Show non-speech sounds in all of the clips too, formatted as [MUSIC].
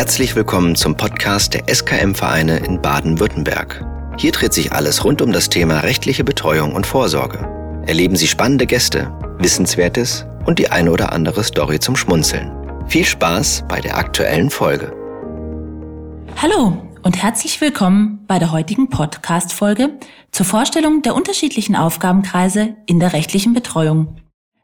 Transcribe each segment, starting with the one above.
Herzlich willkommen zum Podcast der SKM-Vereine in Baden-Württemberg. Hier dreht sich alles rund um das Thema rechtliche Betreuung und Vorsorge. Erleben Sie spannende Gäste, Wissenswertes und die eine oder andere Story zum Schmunzeln. Viel Spaß bei der aktuellen Folge. Hallo und herzlich willkommen bei der heutigen Podcast-Folge zur Vorstellung der unterschiedlichen Aufgabenkreise in der rechtlichen Betreuung.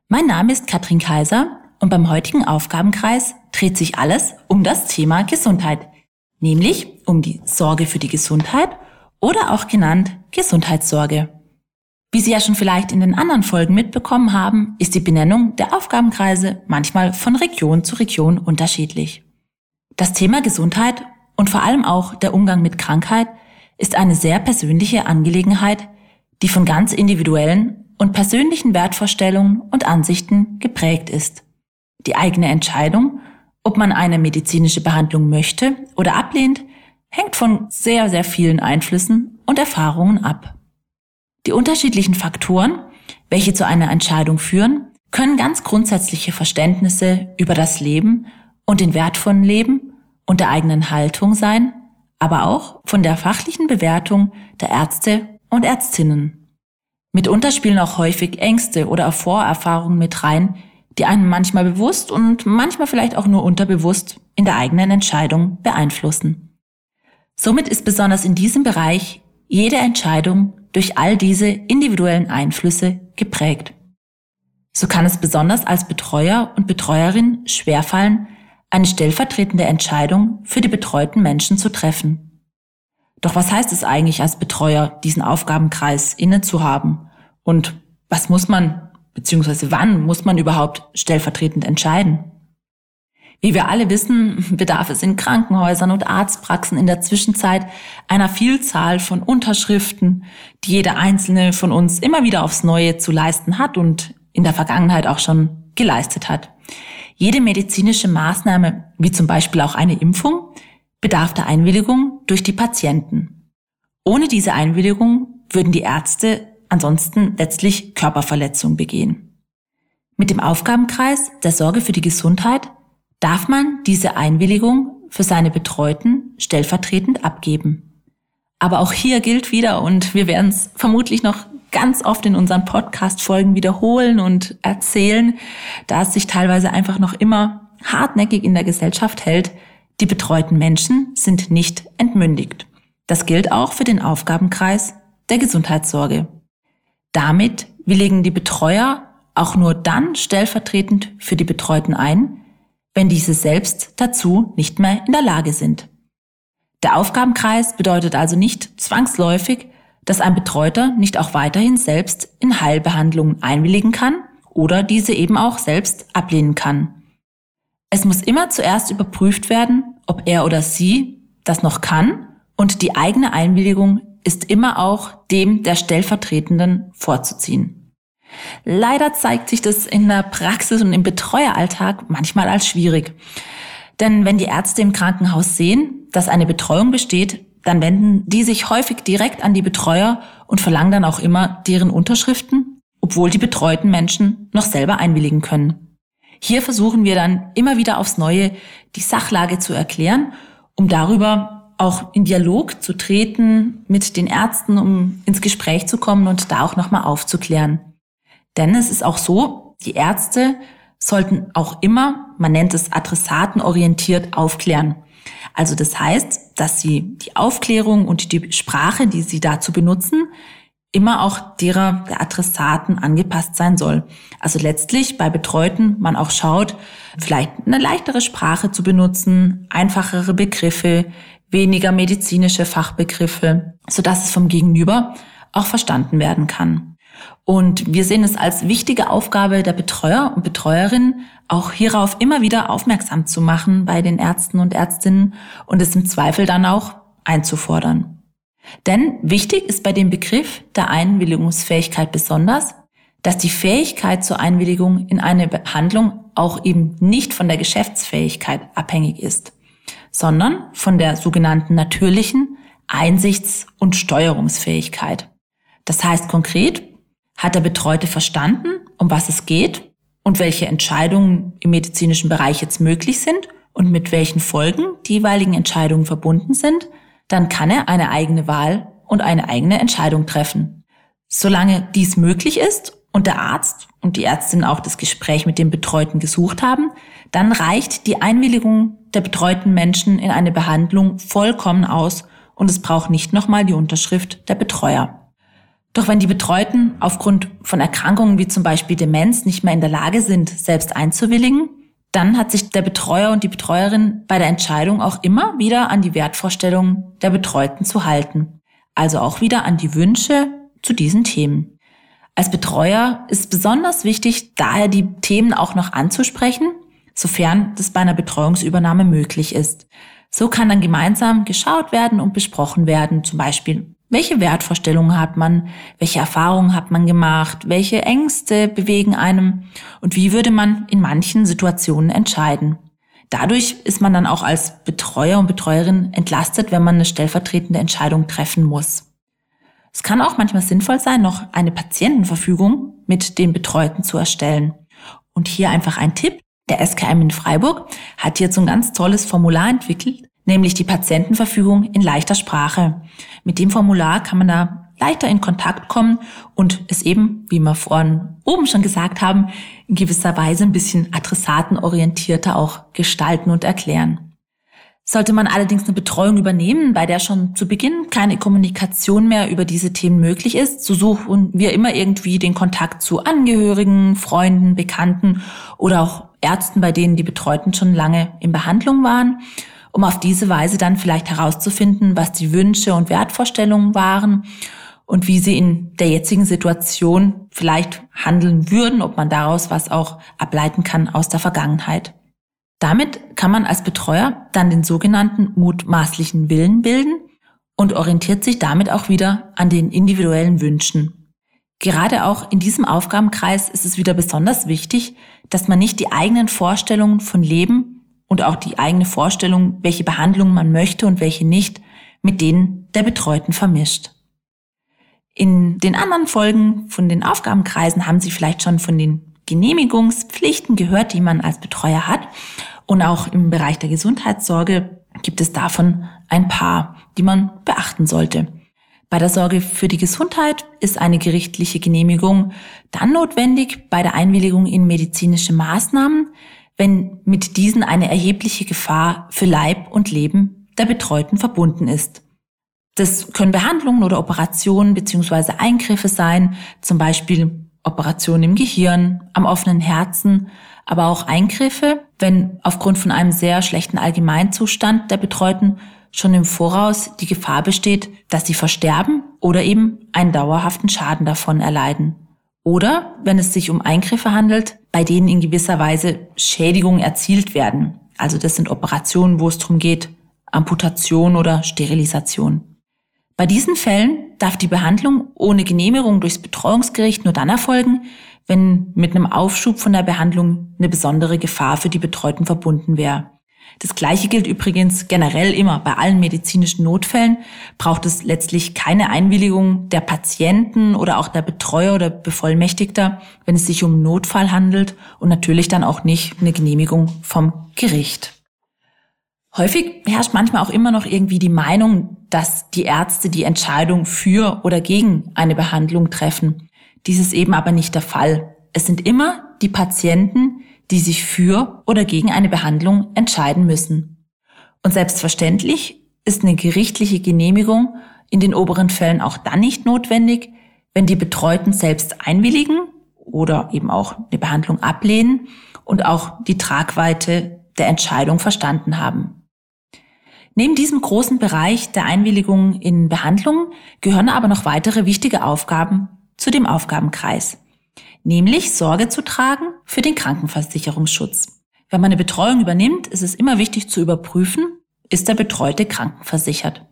Mein Name ist Katrin Kaiser und beim heutigen Aufgabenkreis dreht sich alles um das Thema Gesundheit, nämlich um die Sorge für die Gesundheit oder auch genannt Gesundheitssorge. Wie Sie ja schon vielleicht in den anderen Folgen mitbekommen haben, ist die Benennung der Aufgabenkreise manchmal von Region zu Region unterschiedlich. Das Thema Gesundheit und vor allem auch der Umgang mit Krankheit ist eine sehr persönliche Angelegenheit, die von ganz individuellen und persönlichen Wertvorstellungen und Ansichten geprägt ist. Die eigene Entscheidung, ob man eine medizinische Behandlung möchte oder ablehnt, hängt von sehr, sehr vielen Einflüssen und Erfahrungen ab. Die unterschiedlichen Faktoren, welche zu einer Entscheidung führen, können ganz grundsätzliche Verständnisse über das Leben und den Wert von Leben und der eigenen Haltung sein, aber auch von der fachlichen Bewertung der Ärzte und Ärztinnen. Mitunter spielen auch häufig Ängste oder Vorerfahrungen mit rein, die einen manchmal bewusst und manchmal vielleicht auch nur unterbewusst in der eigenen Entscheidung beeinflussen. Somit ist besonders in diesem Bereich jede Entscheidung durch all diese individuellen Einflüsse geprägt. So kann es besonders als Betreuer und Betreuerin schwerfallen, eine stellvertretende Entscheidung für die betreuten Menschen zu treffen. Doch was heißt es eigentlich als Betreuer, diesen Aufgabenkreis inne zu haben? Und was muss man Beziehungsweise wann muss man überhaupt stellvertretend entscheiden? Wie wir alle wissen, [LAUGHS] bedarf es in Krankenhäusern und Arztpraxen in der Zwischenzeit einer Vielzahl von Unterschriften, die jeder einzelne von uns immer wieder aufs Neue zu leisten hat und in der Vergangenheit auch schon geleistet hat. Jede medizinische Maßnahme, wie zum Beispiel auch eine Impfung, bedarf der Einwilligung durch die Patienten. Ohne diese Einwilligung würden die Ärzte ansonsten letztlich Körperverletzung begehen. Mit dem Aufgabenkreis der Sorge für die Gesundheit darf man diese Einwilligung für seine Betreuten stellvertretend abgeben. Aber auch hier gilt wieder, und wir werden es vermutlich noch ganz oft in unseren Podcast-Folgen wiederholen und erzählen, da es sich teilweise einfach noch immer hartnäckig in der Gesellschaft hält, die betreuten Menschen sind nicht entmündigt. Das gilt auch für den Aufgabenkreis der Gesundheitssorge. Damit willigen die Betreuer auch nur dann stellvertretend für die Betreuten ein, wenn diese selbst dazu nicht mehr in der Lage sind. Der Aufgabenkreis bedeutet also nicht zwangsläufig, dass ein Betreuter nicht auch weiterhin selbst in Heilbehandlungen einwilligen kann oder diese eben auch selbst ablehnen kann. Es muss immer zuerst überprüft werden, ob er oder sie das noch kann und die eigene Einwilligung ist immer auch dem der Stellvertretenden vorzuziehen. Leider zeigt sich das in der Praxis und im Betreueralltag manchmal als schwierig. Denn wenn die Ärzte im Krankenhaus sehen, dass eine Betreuung besteht, dann wenden die sich häufig direkt an die Betreuer und verlangen dann auch immer deren Unterschriften, obwohl die betreuten Menschen noch selber einwilligen können. Hier versuchen wir dann immer wieder aufs Neue die Sachlage zu erklären, um darüber auch in Dialog zu treten mit den Ärzten, um ins Gespräch zu kommen und da auch nochmal aufzuklären. Denn es ist auch so, die Ärzte sollten auch immer, man nennt es adressatenorientiert, aufklären. Also das heißt, dass sie die Aufklärung und die Sprache, die sie dazu benutzen, immer auch derer der Adressaten angepasst sein soll. Also letztlich bei Betreuten man auch schaut, vielleicht eine leichtere Sprache zu benutzen, einfachere Begriffe, weniger medizinische Fachbegriffe, sodass es vom Gegenüber auch verstanden werden kann. Und wir sehen es als wichtige Aufgabe der Betreuer und Betreuerinnen, auch hierauf immer wieder aufmerksam zu machen bei den Ärzten und Ärztinnen und es im Zweifel dann auch einzufordern. Denn wichtig ist bei dem Begriff der Einwilligungsfähigkeit besonders, dass die Fähigkeit zur Einwilligung in eine Behandlung auch eben nicht von der Geschäftsfähigkeit abhängig ist sondern von der sogenannten natürlichen Einsichts- und Steuerungsfähigkeit. Das heißt konkret, hat der Betreute verstanden, um was es geht und welche Entscheidungen im medizinischen Bereich jetzt möglich sind und mit welchen Folgen die jeweiligen Entscheidungen verbunden sind, dann kann er eine eigene Wahl und eine eigene Entscheidung treffen. Solange dies möglich ist und der Arzt und die Ärztin auch das Gespräch mit dem Betreuten gesucht haben, dann reicht die Einwilligung der betreuten Menschen in eine Behandlung vollkommen aus und es braucht nicht nochmal die Unterschrift der Betreuer. Doch wenn die Betreuten aufgrund von Erkrankungen wie zum Beispiel Demenz nicht mehr in der Lage sind, selbst einzuwilligen, dann hat sich der Betreuer und die Betreuerin bei der Entscheidung auch immer wieder an die Wertvorstellungen der Betreuten zu halten. Also auch wieder an die Wünsche zu diesen Themen. Als Betreuer ist besonders wichtig, daher die Themen auch noch anzusprechen, sofern das bei einer Betreuungsübernahme möglich ist. So kann dann gemeinsam geschaut werden und besprochen werden, zum Beispiel, welche Wertvorstellungen hat man, welche Erfahrungen hat man gemacht, welche Ängste bewegen einem und wie würde man in manchen Situationen entscheiden. Dadurch ist man dann auch als Betreuer und Betreuerin entlastet, wenn man eine stellvertretende Entscheidung treffen muss. Es kann auch manchmal sinnvoll sein, noch eine Patientenverfügung mit den Betreuten zu erstellen. Und hier einfach ein Tipp. Der SKM in Freiburg hat hierzu ein ganz tolles Formular entwickelt, nämlich die Patientenverfügung in leichter Sprache. Mit dem Formular kann man da leichter in Kontakt kommen und es eben, wie wir vorhin oben schon gesagt haben, in gewisser Weise ein bisschen adressatenorientierter auch gestalten und erklären. Sollte man allerdings eine Betreuung übernehmen, bei der schon zu Beginn keine Kommunikation mehr über diese Themen möglich ist, so suchen wir immer irgendwie den Kontakt zu Angehörigen, Freunden, Bekannten oder auch Ärzten, bei denen die Betreuten schon lange in Behandlung waren, um auf diese Weise dann vielleicht herauszufinden, was die Wünsche und Wertvorstellungen waren und wie sie in der jetzigen Situation vielleicht handeln würden, ob man daraus was auch ableiten kann aus der Vergangenheit. Damit kann man als Betreuer dann den sogenannten mutmaßlichen Willen bilden und orientiert sich damit auch wieder an den individuellen Wünschen. Gerade auch in diesem Aufgabenkreis ist es wieder besonders wichtig, dass man nicht die eigenen Vorstellungen von Leben und auch die eigene Vorstellung, welche Behandlung man möchte und welche nicht, mit denen der Betreuten vermischt. In den anderen Folgen von den Aufgabenkreisen haben Sie vielleicht schon von den Genehmigungspflichten gehört, die man als Betreuer hat. Und auch im Bereich der Gesundheitssorge gibt es davon ein paar, die man beachten sollte. Bei der Sorge für die Gesundheit ist eine gerichtliche Genehmigung dann notwendig bei der Einwilligung in medizinische Maßnahmen, wenn mit diesen eine erhebliche Gefahr für Leib und Leben der Betreuten verbunden ist. Das können Behandlungen oder Operationen bzw. Eingriffe sein, zum Beispiel Operationen im Gehirn, am offenen Herzen, aber auch Eingriffe, wenn aufgrund von einem sehr schlechten Allgemeinzustand der Betreuten schon im Voraus die Gefahr besteht, dass sie versterben oder eben einen dauerhaften Schaden davon erleiden. Oder wenn es sich um Eingriffe handelt, bei denen in gewisser Weise Schädigungen erzielt werden. Also das sind Operationen, wo es darum geht, Amputation oder Sterilisation. Bei diesen Fällen darf die Behandlung ohne Genehmigung durchs Betreuungsgericht nur dann erfolgen, wenn mit einem Aufschub von der Behandlung eine besondere Gefahr für die Betreuten verbunden wäre. Das Gleiche gilt übrigens generell immer. Bei allen medizinischen Notfällen braucht es letztlich keine Einwilligung der Patienten oder auch der Betreuer oder Bevollmächtigter, wenn es sich um Notfall handelt und natürlich dann auch nicht eine Genehmigung vom Gericht. Häufig herrscht manchmal auch immer noch irgendwie die Meinung, dass die Ärzte die Entscheidung für oder gegen eine Behandlung treffen. Dies ist eben aber nicht der Fall. Es sind immer die Patienten, die sich für oder gegen eine Behandlung entscheiden müssen. Und selbstverständlich ist eine gerichtliche Genehmigung in den oberen Fällen auch dann nicht notwendig, wenn die Betreuten selbst einwilligen oder eben auch eine Behandlung ablehnen und auch die Tragweite der Entscheidung verstanden haben. Neben diesem großen Bereich der Einwilligung in Behandlungen gehören aber noch weitere wichtige Aufgaben zu dem Aufgabenkreis, nämlich Sorge zu tragen für den Krankenversicherungsschutz. Wenn man eine Betreuung übernimmt, ist es immer wichtig zu überprüfen, ist der Betreute krankenversichert.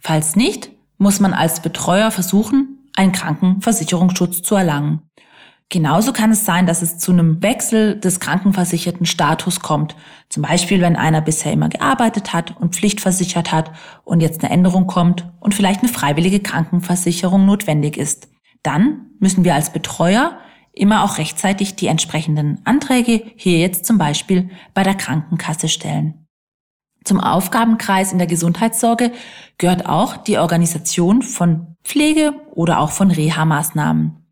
Falls nicht, muss man als Betreuer versuchen, einen Krankenversicherungsschutz zu erlangen. Genauso kann es sein, dass es zu einem Wechsel des krankenversicherten Status kommt. Zum Beispiel, wenn einer bisher immer gearbeitet hat und pflichtversichert hat und jetzt eine Änderung kommt und vielleicht eine freiwillige Krankenversicherung notwendig ist. Dann müssen wir als Betreuer immer auch rechtzeitig die entsprechenden Anträge hier jetzt zum Beispiel bei der Krankenkasse stellen. Zum Aufgabenkreis in der Gesundheitssorge gehört auch die Organisation von Pflege oder auch von Reha-Maßnahmen.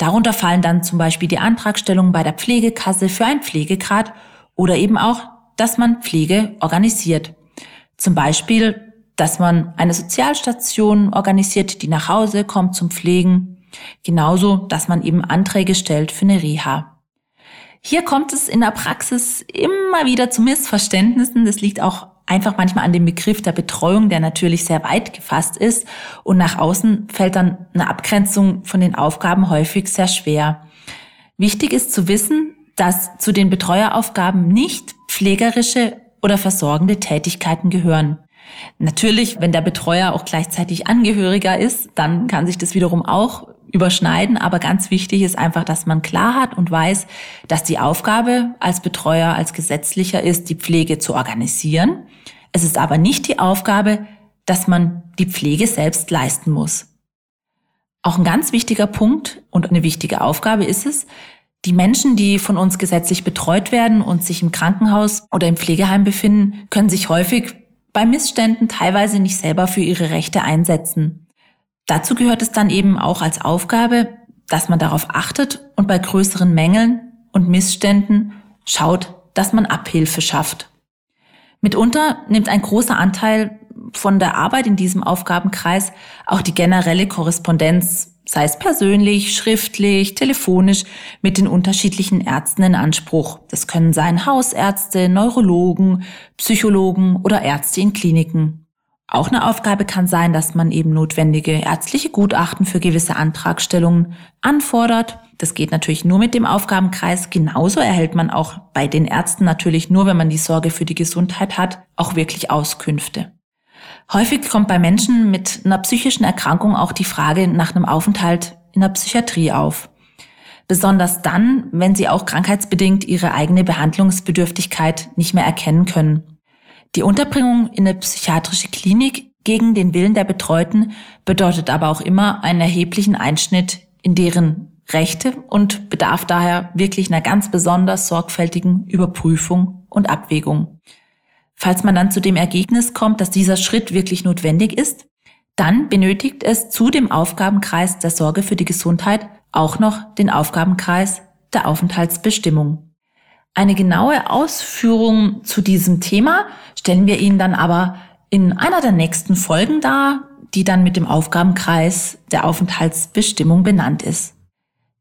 Darunter fallen dann zum Beispiel die Antragstellung bei der Pflegekasse für ein Pflegegrad oder eben auch, dass man Pflege organisiert. Zum Beispiel, dass man eine Sozialstation organisiert, die nach Hause kommt zum Pflegen. Genauso, dass man eben Anträge stellt für eine Reha. Hier kommt es in der Praxis immer wieder zu Missverständnissen. Das liegt auch einfach manchmal an dem Begriff der Betreuung, der natürlich sehr weit gefasst ist. Und nach außen fällt dann eine Abgrenzung von den Aufgaben häufig sehr schwer. Wichtig ist zu wissen, dass zu den Betreueraufgaben nicht pflegerische oder versorgende Tätigkeiten gehören. Natürlich, wenn der Betreuer auch gleichzeitig Angehöriger ist, dann kann sich das wiederum auch überschneiden. Aber ganz wichtig ist einfach, dass man klar hat und weiß, dass die Aufgabe als Betreuer, als Gesetzlicher ist, die Pflege zu organisieren. Es ist aber nicht die Aufgabe, dass man die Pflege selbst leisten muss. Auch ein ganz wichtiger Punkt und eine wichtige Aufgabe ist es, die Menschen, die von uns gesetzlich betreut werden und sich im Krankenhaus oder im Pflegeheim befinden, können sich häufig bei Missständen teilweise nicht selber für ihre Rechte einsetzen. Dazu gehört es dann eben auch als Aufgabe, dass man darauf achtet und bei größeren Mängeln und Missständen schaut, dass man Abhilfe schafft. Mitunter nimmt ein großer Anteil von der Arbeit in diesem Aufgabenkreis auch die generelle Korrespondenz, sei es persönlich, schriftlich, telefonisch, mit den unterschiedlichen Ärzten in Anspruch. Das können sein Hausärzte, Neurologen, Psychologen oder Ärzte in Kliniken. Auch eine Aufgabe kann sein, dass man eben notwendige ärztliche Gutachten für gewisse Antragstellungen anfordert. Das geht natürlich nur mit dem Aufgabenkreis. Genauso erhält man auch bei den Ärzten natürlich nur, wenn man die Sorge für die Gesundheit hat, auch wirklich Auskünfte. Häufig kommt bei Menschen mit einer psychischen Erkrankung auch die Frage nach einem Aufenthalt in der Psychiatrie auf. Besonders dann, wenn sie auch krankheitsbedingt ihre eigene Behandlungsbedürftigkeit nicht mehr erkennen können. Die Unterbringung in eine psychiatrische Klinik gegen den Willen der Betreuten bedeutet aber auch immer einen erheblichen Einschnitt in deren Rechte und bedarf daher wirklich einer ganz besonders sorgfältigen Überprüfung und Abwägung. Falls man dann zu dem Ergebnis kommt, dass dieser Schritt wirklich notwendig ist, dann benötigt es zu dem Aufgabenkreis der Sorge für die Gesundheit auch noch den Aufgabenkreis der Aufenthaltsbestimmung. Eine genaue Ausführung zu diesem Thema stellen wir Ihnen dann aber in einer der nächsten Folgen dar, die dann mit dem Aufgabenkreis der Aufenthaltsbestimmung benannt ist.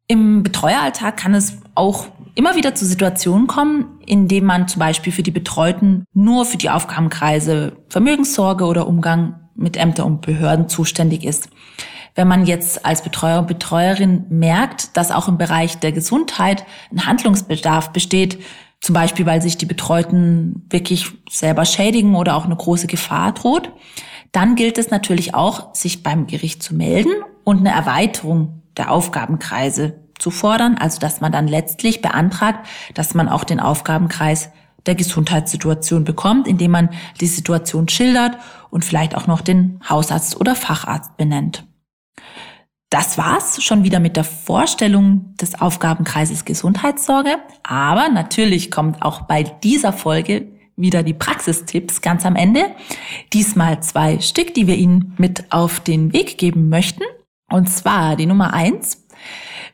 Im Betreueralltag kann es auch immer wieder zu Situationen kommen, in denen man zum Beispiel für die Betreuten nur für die Aufgabenkreise Vermögenssorge oder Umgang mit Ämtern und Behörden zuständig ist. Wenn man jetzt als Betreuer und Betreuerin merkt, dass auch im Bereich der Gesundheit ein Handlungsbedarf besteht, zum Beispiel weil sich die Betreuten wirklich selber schädigen oder auch eine große Gefahr droht, dann gilt es natürlich auch, sich beim Gericht zu melden und eine Erweiterung der Aufgabenkreise zu fordern, also dass man dann letztlich beantragt, dass man auch den Aufgabenkreis der Gesundheitssituation bekommt, indem man die Situation schildert und vielleicht auch noch den Hausarzt oder Facharzt benennt. Das war's schon wieder mit der Vorstellung des Aufgabenkreises Gesundheitssorge. Aber natürlich kommt auch bei dieser Folge wieder die Praxistipps ganz am Ende. Diesmal zwei Stück, die wir Ihnen mit auf den Weg geben möchten. Und zwar die Nummer eins.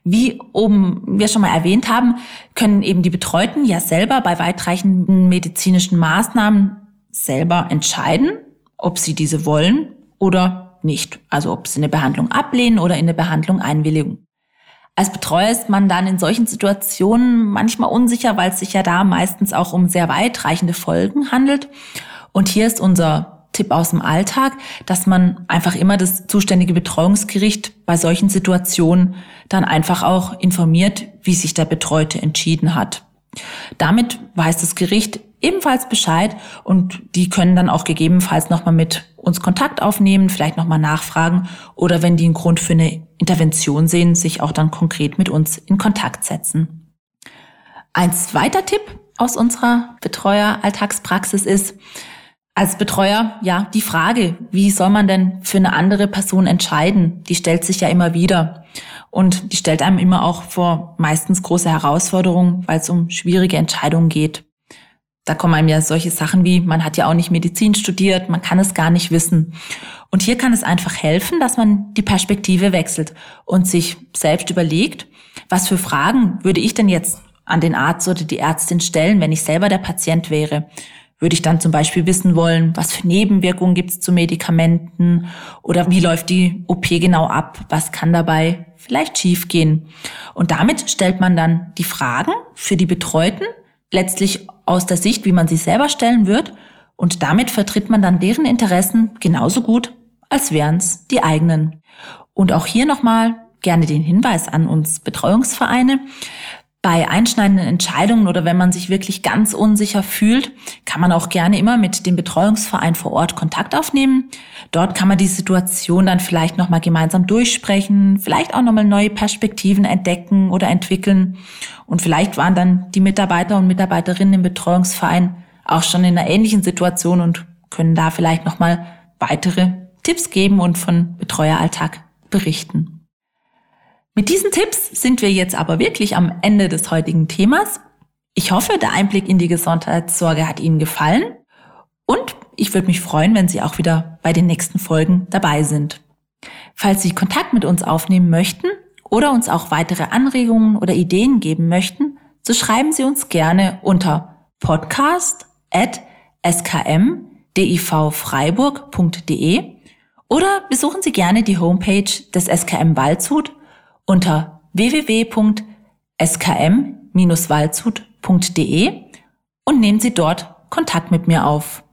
Wie oben wir schon mal erwähnt haben, können eben die Betreuten ja selber bei weitreichenden medizinischen Maßnahmen selber entscheiden, ob sie diese wollen oder nicht. Also ob sie eine Behandlung ablehnen oder in eine Behandlung einwilligen. Als Betreuer ist man dann in solchen Situationen manchmal unsicher, weil es sich ja da meistens auch um sehr weitreichende Folgen handelt. Und hier ist unser Tipp aus dem Alltag, dass man einfach immer das zuständige Betreuungsgericht bei solchen Situationen dann einfach auch informiert, wie sich der Betreute entschieden hat. Damit weiß das Gericht ebenfalls Bescheid und die können dann auch gegebenenfalls nochmal mit uns Kontakt aufnehmen, vielleicht nochmal nachfragen oder wenn die einen Grund für eine Intervention sehen, sich auch dann konkret mit uns in Kontakt setzen. Ein zweiter Tipp aus unserer Betreuer-Alltagspraxis ist, als Betreuer, ja, die Frage, wie soll man denn für eine andere Person entscheiden, die stellt sich ja immer wieder. Und die stellt einem immer auch vor meistens große Herausforderungen, weil es um schwierige Entscheidungen geht. Da kommen einem ja solche Sachen wie, man hat ja auch nicht Medizin studiert, man kann es gar nicht wissen. Und hier kann es einfach helfen, dass man die Perspektive wechselt und sich selbst überlegt, was für Fragen würde ich denn jetzt an den Arzt oder die Ärztin stellen, wenn ich selber der Patient wäre? Würde ich dann zum Beispiel wissen wollen, was für Nebenwirkungen gibt es zu Medikamenten oder wie läuft die OP genau ab? Was kann dabei vielleicht schiefgehen? Und damit stellt man dann die Fragen für die Betreuten letztlich aus der Sicht, wie man sie selber stellen wird. Und damit vertritt man dann deren Interessen genauso gut, als wären es die eigenen. Und auch hier nochmal gerne den Hinweis an uns Betreuungsvereine. Bei einschneidenden Entscheidungen oder wenn man sich wirklich ganz unsicher fühlt, kann man auch gerne immer mit dem Betreuungsverein vor Ort Kontakt aufnehmen. Dort kann man die Situation dann vielleicht nochmal gemeinsam durchsprechen, vielleicht auch nochmal neue Perspektiven entdecken oder entwickeln. Und vielleicht waren dann die Mitarbeiter und Mitarbeiterinnen im Betreuungsverein auch schon in einer ähnlichen Situation und können da vielleicht nochmal weitere Tipps geben und von Betreueralltag berichten. Mit diesen Tipps sind wir jetzt aber wirklich am Ende des heutigen Themas. Ich hoffe, der Einblick in die Gesundheitssorge hat Ihnen gefallen und ich würde mich freuen, wenn Sie auch wieder bei den nächsten Folgen dabei sind. Falls Sie Kontakt mit uns aufnehmen möchten oder uns auch weitere Anregungen oder Ideen geben möchten, so schreiben Sie uns gerne unter podcast.skmdivfreiburg.de oder besuchen Sie gerne die Homepage des SKM Waldshut unter www.skm-waldshut.de und nehmen Sie dort Kontakt mit mir auf.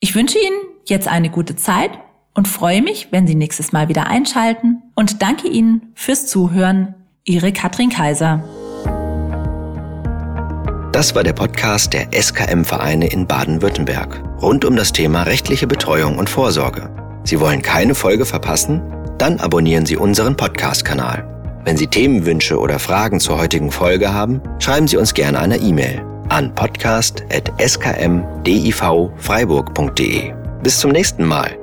Ich wünsche Ihnen jetzt eine gute Zeit und freue mich, wenn Sie nächstes Mal wieder einschalten und danke Ihnen fürs Zuhören. Ihre Katrin Kaiser. Das war der Podcast der SKM-Vereine in Baden-Württemberg rund um das Thema rechtliche Betreuung und Vorsorge. Sie wollen keine Folge verpassen? Dann abonnieren Sie unseren Podcast-Kanal. Wenn Sie Themenwünsche oder Fragen zur heutigen Folge haben, schreiben Sie uns gerne eine E-Mail an podcast.skmdivfreiburg.de. Bis zum nächsten Mal.